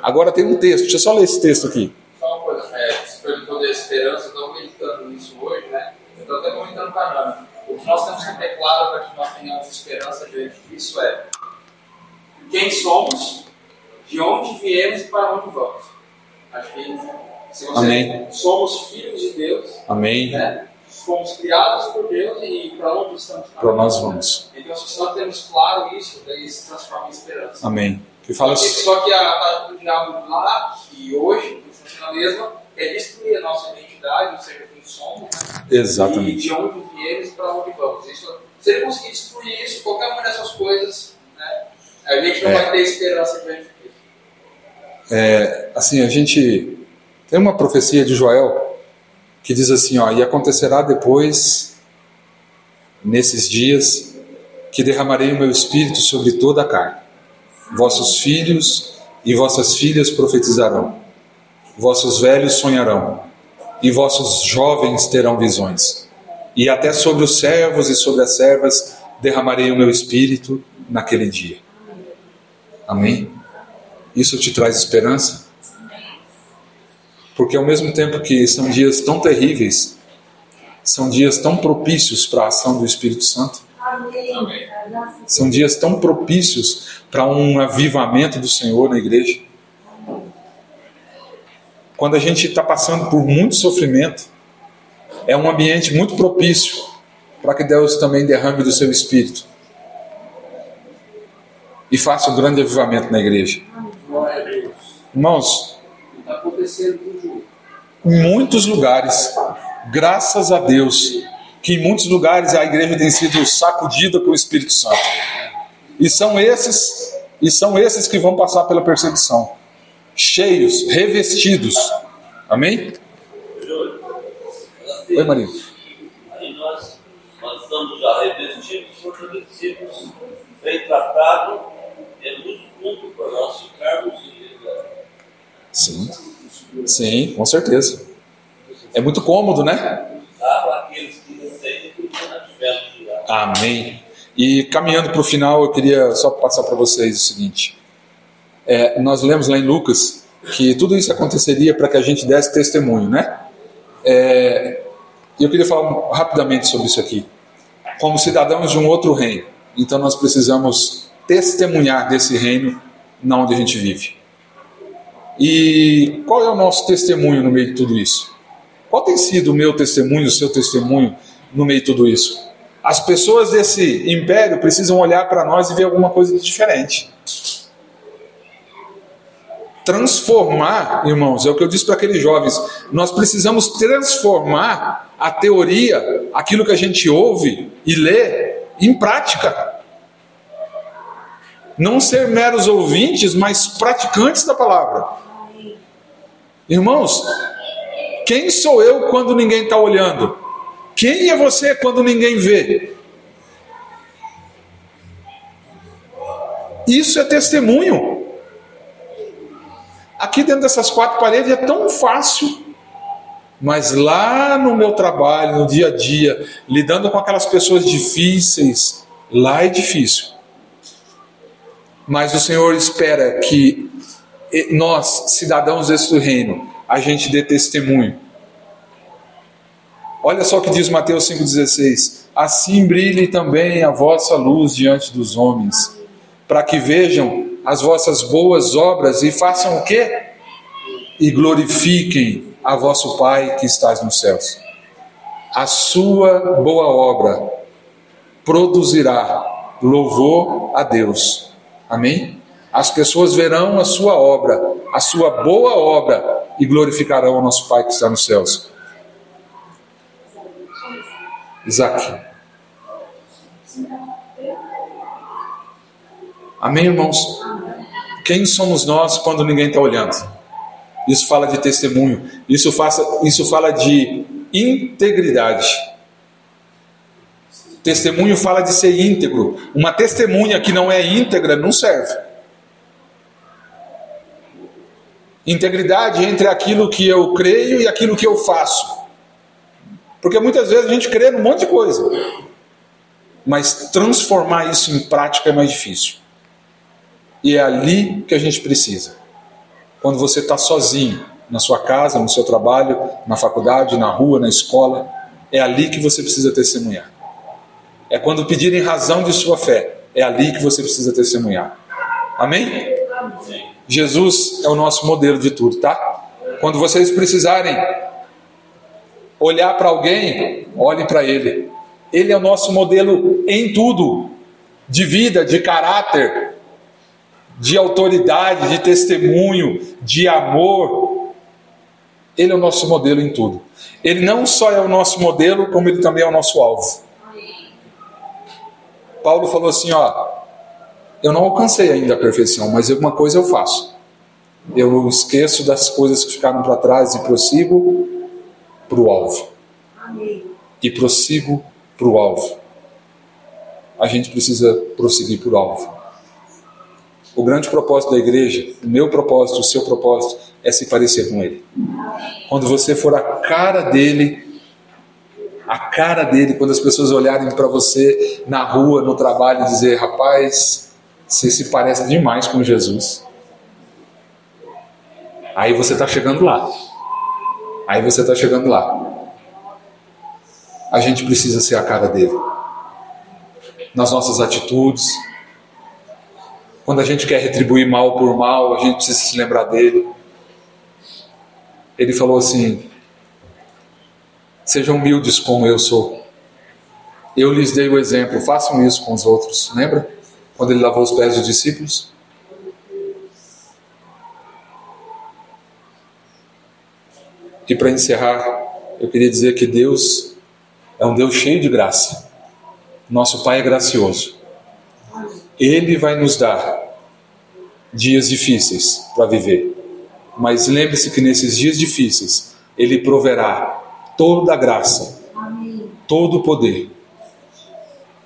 Agora tem um texto, deixa eu só ler esse texto aqui. Só uma coisa, é, você perguntou da esperança, eu estou meditando nisso hoje, né? Eu estou até comentando com a Nana. O que nós temos que ter claro para que nós tenhamos esperança diante disso é quem somos, de onde viemos e para onde vamos. Acho que se você Amém. somos filhos de Deus, Amém. né? Fomos criados por Deus e para onde estamos Para nós vamos. Então, se nós temos claro isso, daí se transforma em esperança. Amém. Que fala Só que, só que a tática do diabo lá, que hoje funciona a mesma, é destruir a nossa identidade, ou seja, quem somos, né? e exatamente. de onde viemos e para onde vamos. Isso, se ele conseguir destruir isso, qualquer uma dessas coisas, né, a gente não É. vai ter esperança diante disso. É, assim, a gente tem uma profecia de Joel que diz assim, ó, e acontecerá depois nesses dias que derramarei o meu espírito sobre toda a carne. Vossos filhos e vossas filhas profetizarão, vossos velhos sonharão, e vossos jovens terão visões. E até sobre os servos e sobre as servas derramarei o meu espírito naquele dia. Amém? Isso te traz esperança? Porque ao mesmo tempo que são dias tão terríveis, são dias tão propícios para a ação do Espírito Santo. Amém. São dias tão propícios para um avivamento do Senhor na igreja. Quando a gente está passando por muito sofrimento, é um ambiente muito propício para que Deus também derrame do seu Espírito e faça um grande avivamento na igreja. Irmãos, está acontecendo em muitos lugares, graças a Deus, que em muitos lugares a igreja tem sido sacudida com o Espírito Santo. E são esses, e são esses que vão passar pela perseguição, cheios, revestidos. Amém? Oi, Maria. Aí nós, nós estamos já revestidos, bem tratados, é muito ponto para nós ficarmos em Sim, sim, com certeza. É muito cômodo, né? Amém. E caminhando para o final, eu queria só passar para vocês o seguinte: é, nós lemos lá em Lucas que tudo isso aconteceria para que a gente desse testemunho, né? É, eu queria falar rapidamente sobre isso aqui. Como cidadãos de um outro reino, então nós precisamos testemunhar desse reino na onde a gente vive. E qual é o nosso testemunho no meio de tudo isso? Qual tem sido o meu testemunho, o seu testemunho no meio de tudo isso? As pessoas desse império precisam olhar para nós e ver alguma coisa de diferente. Transformar, irmãos, é o que eu disse para aqueles jovens, nós precisamos transformar a teoria, aquilo que a gente ouve e lê, em prática. Não ser meros ouvintes, mas praticantes da palavra. Irmãos, quem sou eu quando ninguém está olhando? Quem é você quando ninguém vê? Isso é testemunho. Aqui dentro dessas quatro paredes é tão fácil, mas lá no meu trabalho, no dia a dia, lidando com aquelas pessoas difíceis, lá é difícil. Mas o Senhor espera que nós, cidadãos desse reino, a gente dê testemunho. Olha só o que diz Mateus 5,16: Assim brilhe também a vossa luz diante dos homens, para que vejam as vossas boas obras e façam o quê? E glorifiquem a vosso Pai que estás nos céus. A sua boa obra produzirá louvor a Deus. Amém? As pessoas verão a sua obra, a sua boa obra, e glorificarão o nosso Pai que está nos céus. Isaac. Amém, irmãos? Quem somos nós quando ninguém está olhando? Isso fala de testemunho, isso, faça, isso fala de integridade. Testemunho fala de ser íntegro. Uma testemunha que não é íntegra não serve. Integridade entre aquilo que eu creio e aquilo que eu faço. Porque muitas vezes a gente crê num monte de coisa, mas transformar isso em prática é mais difícil. E é ali que a gente precisa. Quando você está sozinho, na sua casa, no seu trabalho, na faculdade, na rua, na escola, é ali que você precisa testemunhar. É quando pedirem razão de sua fé, é ali que você precisa testemunhar. Amém? Jesus é o nosso modelo de tudo, tá? Quando vocês precisarem olhar para alguém, olhem para ele. Ele é o nosso modelo em tudo, de vida, de caráter, de autoridade, de testemunho, de amor. Ele é o nosso modelo em tudo. Ele não só é o nosso modelo, como ele também é o nosso alvo. Paulo falou assim, ó, eu não alcancei ainda a perfeição, mas alguma coisa eu faço. Eu esqueço das coisas que ficaram para trás e prossigo para o alvo. E prossigo para o alvo. a gente precisa prosseguir por alvo. O grande propósito da igreja, o meu propósito, o seu propósito, é se parecer com Ele. Quando você for a cara dele, a cara dele, quando as pessoas olharem para você na rua, no trabalho, e dizer: rapaz, você se parece demais com Jesus. Aí você está chegando lá. Aí você está chegando lá. A gente precisa ser a cara dele. Nas nossas atitudes. Quando a gente quer retribuir mal por mal, a gente precisa se lembrar dele. Ele falou assim: Sejam humildes como eu sou. Eu lhes dei o exemplo, façam isso com os outros. Lembra? Quando ele lavou os pés dos discípulos? E para encerrar, eu queria dizer que Deus é um Deus cheio de graça. Nosso Pai é gracioso. Ele vai nos dar dias difíceis para viver. Mas lembre-se que nesses dias difíceis, Ele proverá toda a graça, todo o poder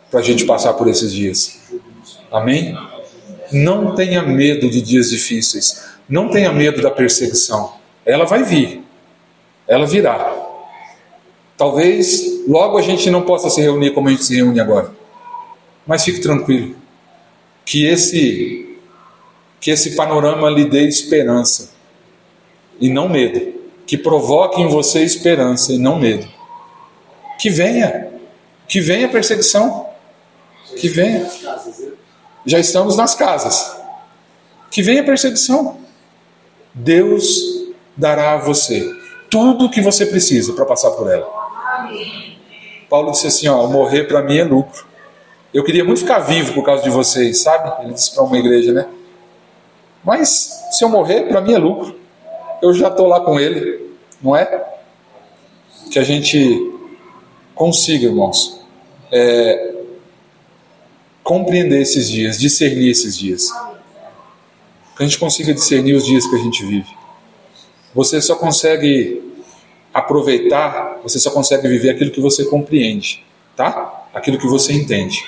para a gente passar por esses dias. Amém? Não tenha medo de dias difíceis. Não tenha medo da perseguição. Ela vai vir. Ela virá. Talvez logo a gente não possa se reunir como a gente se reúne agora. Mas fique tranquilo. Que esse que esse panorama lhe dê esperança e não medo. Que provoque em você esperança e não medo. Que venha. Que venha perseguição. Que venha. Já estamos nas casas. Que venha perseguição. Deus dará a você tudo o que você precisa para passar por ela. Paulo disse assim: ó, morrer para mim é lucro. Eu queria muito ficar vivo por causa de vocês, sabe? Ele disse para uma igreja, né? Mas se eu morrer, para mim é lucro. Eu já estou lá com ele, não é? Que a gente consiga, irmãos, é, compreender esses dias, discernir esses dias. Que a gente consiga discernir os dias que a gente vive. Você só consegue aproveitar, você só consegue viver aquilo que você compreende, tá? Aquilo que você entende.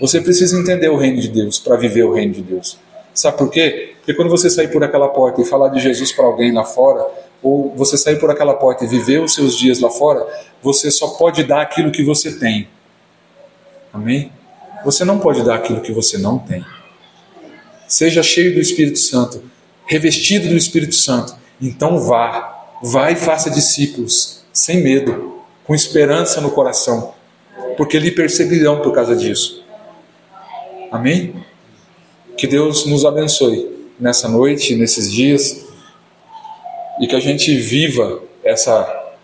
Você precisa entender o reino de Deus para viver o reino de Deus. Sabe por quê? Porque quando você sair por aquela porta e falar de Jesus para alguém lá fora, ou você sair por aquela porta e viver os seus dias lá fora, você só pode dar aquilo que você tem. Amém? Você não pode dar aquilo que você não tem. Seja cheio do Espírito Santo, revestido do Espírito Santo então vá, vá e faça discípulos, sem medo, com esperança no coração, porque lhe perseguirão por causa disso. Amém? Que Deus nos abençoe nessa noite, nesses dias, e que a gente viva essa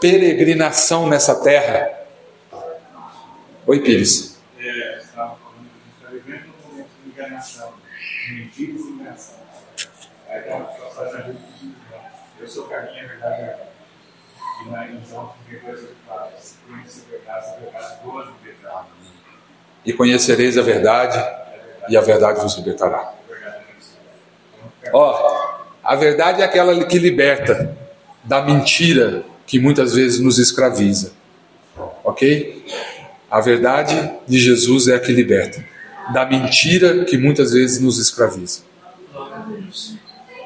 peregrinação nessa terra. Oi, Pires. É, estava falando que a gente está vivendo um momento de enganação, de mentiras e enganação. Eu sou o caminho, a verdade é E na João 32 ele fala: conhece a verdade, a verdade vos libertará. E conhecereis a verdade, e a verdade vos libertará. Ó, a verdade é aquela que liberta da mentira que muitas vezes nos escraviza. Ok? A verdade de Jesus é a que liberta da mentira que muitas vezes nos escraviza.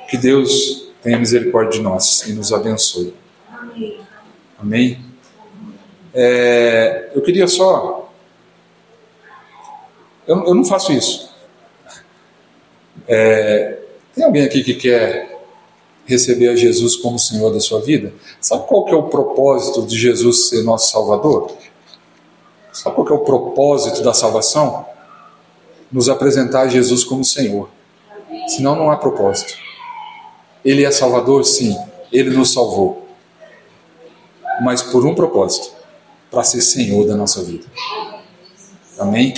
Que Deus tenha misericórdia de nós e nos abençoe. Amém? É, eu queria só. Eu, eu não faço isso. É, tem alguém aqui que quer receber a Jesus como Senhor da sua vida? Sabe qual que é o propósito de Jesus ser nosso Salvador? Sabe qual que é o propósito da salvação? Nos apresentar Jesus como Senhor. Senão não há propósito. Ele é Salvador? Sim, ele nos salvou. Mas por um propósito: para ser Senhor da nossa vida. Amém?